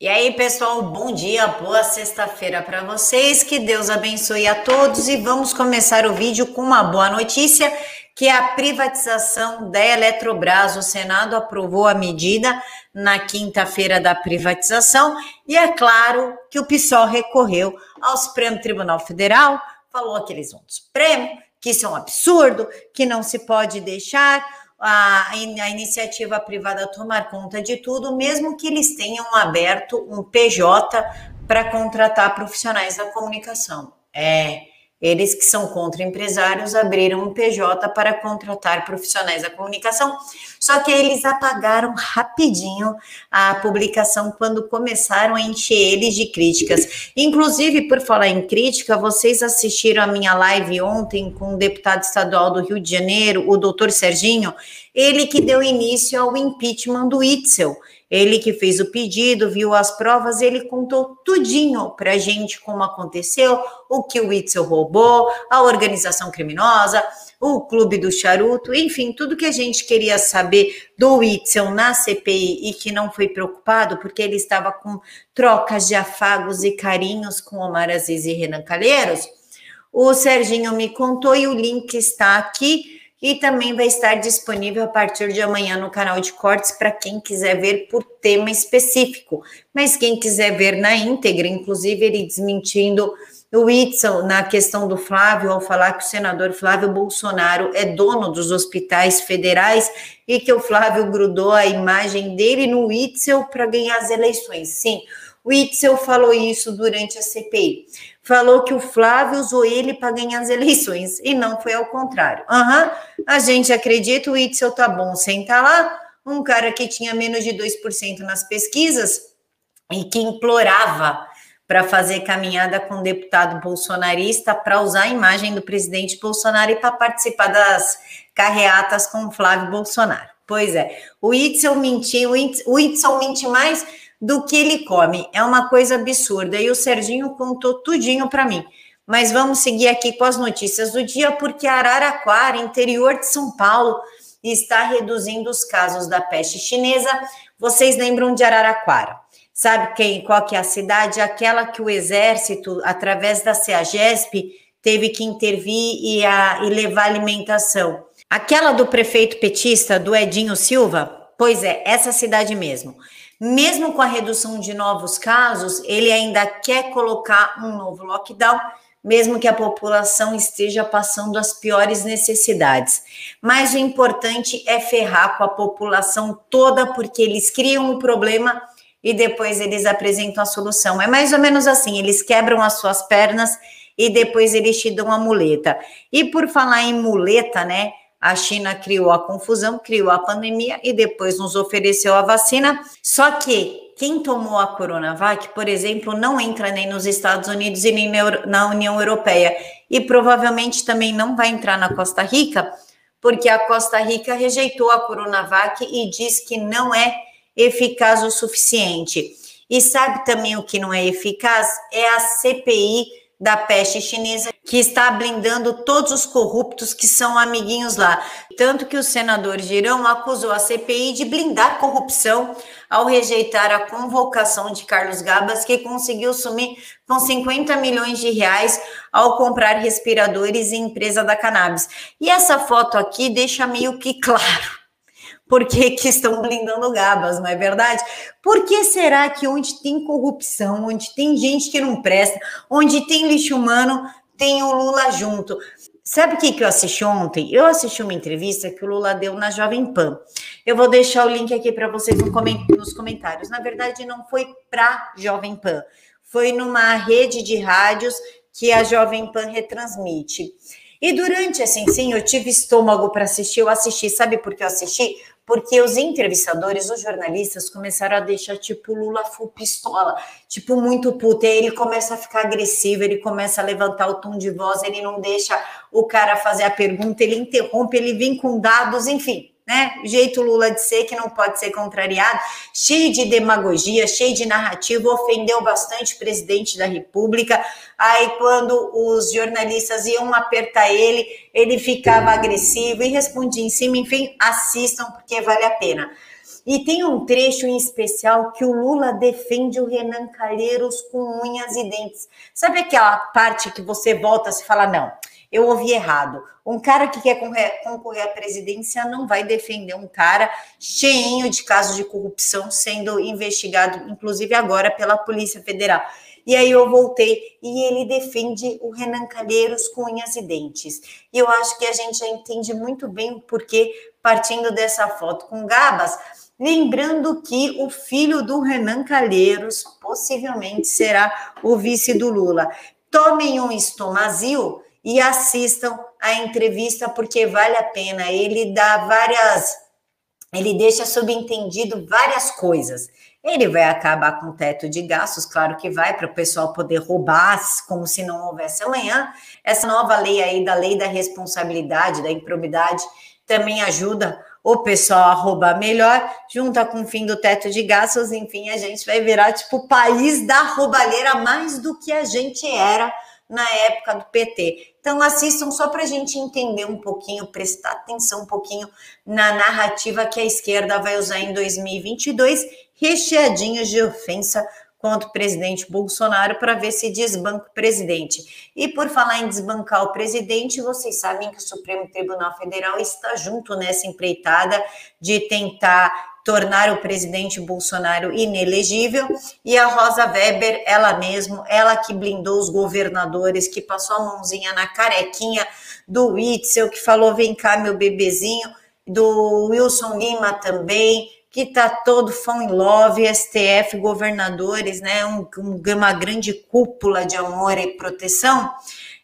E aí, pessoal, bom dia, boa sexta-feira para vocês. Que Deus abençoe a todos e vamos começar o vídeo com uma boa notícia, que é a privatização da Eletrobras. O Senado aprovou a medida na quinta-feira da privatização e é claro que o PSOL recorreu ao Supremo Tribunal Federal, falou aqueles um Supremo, que isso é um absurdo, que não se pode deixar a, a iniciativa privada tomar conta de tudo, mesmo que eles tenham aberto um PJ para contratar profissionais da comunicação. É, eles que são contra empresários abriram um PJ para contratar profissionais da comunicação, só que eles apagaram rapidinho a publicação quando começaram a encher eles de críticas. Inclusive, por falar em crítica, vocês assistiram a minha live ontem com o deputado estadual do Rio de Janeiro, o doutor Serginho, ele que deu início ao impeachment do Itzel. Ele que fez o pedido, viu as provas, ele contou tudinho para a gente como aconteceu, o que o Itzel roubou, a organização criminosa, o clube do charuto, enfim, tudo que a gente queria saber do Itzel na CPI e que não foi preocupado, porque ele estava com trocas de afagos e carinhos com Omar Aziz e Renan Calheiros. O Serginho me contou e o link está aqui e também vai estar disponível a partir de amanhã no canal de cortes para quem quiser ver por tema específico. Mas quem quiser ver na íntegra, inclusive ele desmentindo o Whitson na questão do Flávio, ao falar que o senador Flávio Bolsonaro é dono dos hospitais federais e que o Flávio grudou a imagem dele no Whitson para ganhar as eleições. Sim, o Itzel falou isso durante a CPI. Falou que o Flávio usou ele para ganhar as eleições e não foi ao contrário. Aham, uhum, a gente acredita, o Itzel tá bom, senta lá. Um cara que tinha menos de 2% nas pesquisas e que implorava para fazer caminhada com o deputado bolsonarista para usar a imagem do presidente Bolsonaro e para participar das carreatas com Flávio Bolsonaro. Pois é, o Itzel mentiu, o Itzel mente mais do que ele come. É uma coisa absurda. E o Serginho contou tudinho para mim. Mas vamos seguir aqui com as notícias do dia, porque Araraquara, interior de São Paulo, está reduzindo os casos da peste chinesa. Vocês lembram de Araraquara? Sabe quem, qual que é a cidade? Aquela que o exército, através da CEAGESP, teve que intervir e, a, e levar alimentação. Aquela do prefeito petista, do Edinho Silva? Pois é, essa cidade mesmo. Mesmo com a redução de novos casos, ele ainda quer colocar um novo lockdown, mesmo que a população esteja passando as piores necessidades. Mas o importante é ferrar com a população toda, porque eles criam um problema e depois eles apresentam a solução. É mais ou menos assim: eles quebram as suas pernas e depois eles te dão a muleta. E por falar em muleta, né? A China criou a confusão, criou a pandemia e depois nos ofereceu a vacina. Só que quem tomou a Coronavac, por exemplo, não entra nem nos Estados Unidos e nem na União Europeia. E provavelmente também não vai entrar na Costa Rica, porque a Costa Rica rejeitou a Coronavac e diz que não é eficaz o suficiente. E sabe também o que não é eficaz? É a CPI da peste chinesa, que está blindando todos os corruptos que são amiguinhos lá. Tanto que o senador Girão acusou a CPI de blindar corrupção ao rejeitar a convocação de Carlos Gabas, que conseguiu sumir com 50 milhões de reais ao comprar respiradores em empresa da cannabis. E essa foto aqui deixa meio que claro por que, que, estão blindando Gabas, não é verdade? Por que será que onde tem corrupção, onde tem gente que não presta, onde tem lixo humano, tem o Lula junto? Sabe o que, que eu assisti ontem? Eu assisti uma entrevista que o Lula deu na Jovem Pan. Eu vou deixar o link aqui para vocês nos comentários. Na verdade, não foi para Jovem Pan, foi numa rede de rádios que a Jovem Pan retransmite. E durante assim, sim, eu tive estômago para assistir, eu assisti, sabe por que eu assisti? porque os entrevistadores, os jornalistas começaram a deixar tipo Lula full pistola, tipo muito puto, e aí ele começa a ficar agressivo, ele começa a levantar o tom de voz, ele não deixa o cara fazer a pergunta, ele interrompe, ele vem com dados, enfim né? Jeito Lula de ser que não pode ser contrariado, cheio de demagogia, cheio de narrativa, ofendeu bastante o presidente da República. Aí, quando os jornalistas iam apertar ele, ele ficava agressivo e respondia em cima. Enfim, assistam porque vale a pena. E tem um trecho em especial que o Lula defende o Renan Calheiros com unhas e dentes. Sabe aquela parte que você volta e fala, não, eu ouvi errado. Um cara que quer concorrer à presidência não vai defender um cara cheinho de casos de corrupção sendo investigado, inclusive agora pela Polícia Federal. E aí eu voltei e ele defende o Renan Calheiros com unhas e dentes. E eu acho que a gente já entende muito bem o porquê partindo dessa foto com Gabas, lembrando que o filho do Renan Calheiros possivelmente será o vice do Lula. Tomem um estomazil e assistam a entrevista porque vale a pena. Ele dá várias, ele deixa subentendido várias coisas. Ele vai acabar com o teto de gastos, claro que vai, para o pessoal poder roubar como se não houvesse amanhã. Essa nova lei aí, da lei da responsabilidade, da improbidade, também ajuda o pessoal a roubar melhor, junta com o fim do teto de gastos, enfim, a gente vai virar tipo o país da roubalheira mais do que a gente era na época do PT. Então assistam só para a gente entender um pouquinho, prestar atenção um pouquinho na narrativa que a esquerda vai usar em 2022, recheadinhos de ofensa contra o presidente Bolsonaro para ver se desbanca o presidente. E por falar em desbancar o presidente, vocês sabem que o Supremo Tribunal Federal está junto nessa empreitada de tentar tornar o presidente Bolsonaro inelegível, e a Rosa Weber, ela mesma, ela que blindou os governadores, que passou a mãozinha na carequinha do Witzel, que falou: vem cá, meu bebezinho, do Wilson Lima também, que tá todo fã em love, STF, governadores, né? Um, uma grande cúpula de amor e proteção.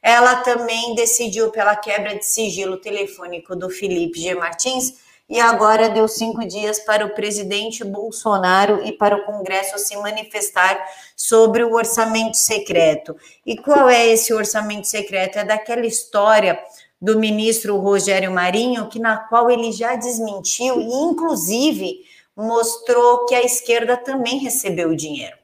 Ela também decidiu pela quebra de sigilo telefônico do Felipe G. Martins e agora deu cinco dias para o presidente Bolsonaro e para o Congresso se manifestar sobre o orçamento secreto. E qual é esse orçamento secreto? É daquela história do ministro Rogério Marinho, que na qual ele já desmentiu e, inclusive, mostrou que a esquerda também recebeu dinheiro.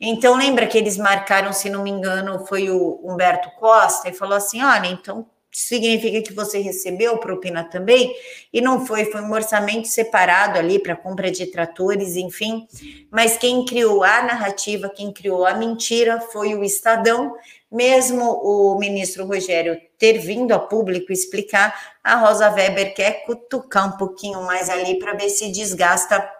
Então, lembra que eles marcaram, se não me engano, foi o Humberto Costa, e falou assim: olha, então significa que você recebeu propina também, e não foi, foi um orçamento separado ali para compra de tratores, enfim. Mas quem criou a narrativa, quem criou a mentira foi o Estadão, mesmo o ministro Rogério ter vindo a público explicar, a Rosa Weber quer cutucar um pouquinho mais ali para ver se desgasta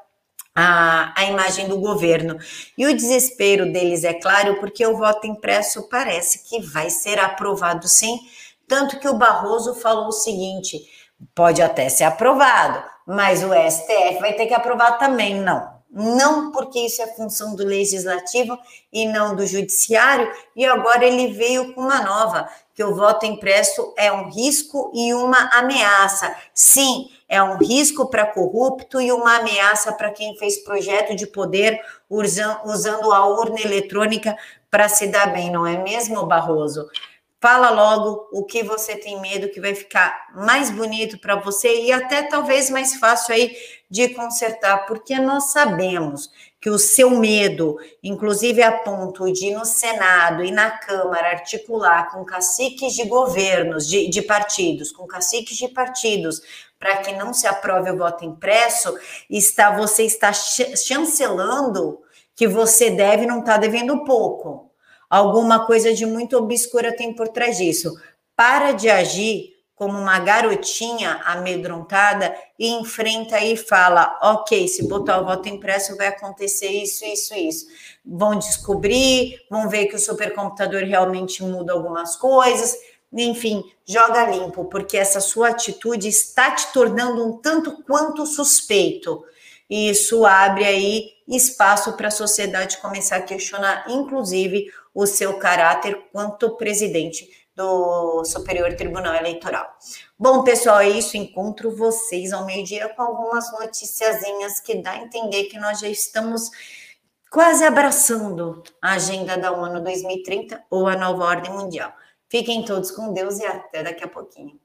a, a imagem do governo. E o desespero deles é claro, porque o voto impresso parece que vai ser aprovado sim tanto que o Barroso falou o seguinte: pode até ser aprovado, mas o STF vai ter que aprovar também. Não, não porque isso é função do legislativo e não do judiciário, e agora ele veio com uma nova, que o voto impresso é um risco e uma ameaça. Sim, é um risco para corrupto e uma ameaça para quem fez projeto de poder usando a urna eletrônica para se dar bem, não é mesmo, Barroso? Fala logo o que você tem medo, que vai ficar mais bonito para você e até talvez mais fácil aí de consertar, porque nós sabemos que o seu medo, inclusive a ponto de no Senado e na Câmara articular com caciques de governos, de, de partidos, com caciques de partidos, para que não se aprove o voto impresso, está você está chancelando que você deve não está devendo pouco Alguma coisa de muito obscura tem por trás disso. Para de agir como uma garotinha amedrontada e enfrenta e fala: ok, se botar o voto impresso vai acontecer isso, isso, isso. Vão descobrir, vão ver que o supercomputador realmente muda algumas coisas. Enfim, joga limpo, porque essa sua atitude está te tornando um tanto quanto suspeito. E isso abre aí espaço para a sociedade começar a questionar, inclusive, o seu caráter quanto presidente do Superior Tribunal Eleitoral. Bom, pessoal, é isso. Encontro vocês ao meio-dia com algumas noticiazinhas que dá a entender que nós já estamos quase abraçando a agenda da ONU 2030 ou a nova ordem mundial. Fiquem todos com Deus e até daqui a pouquinho.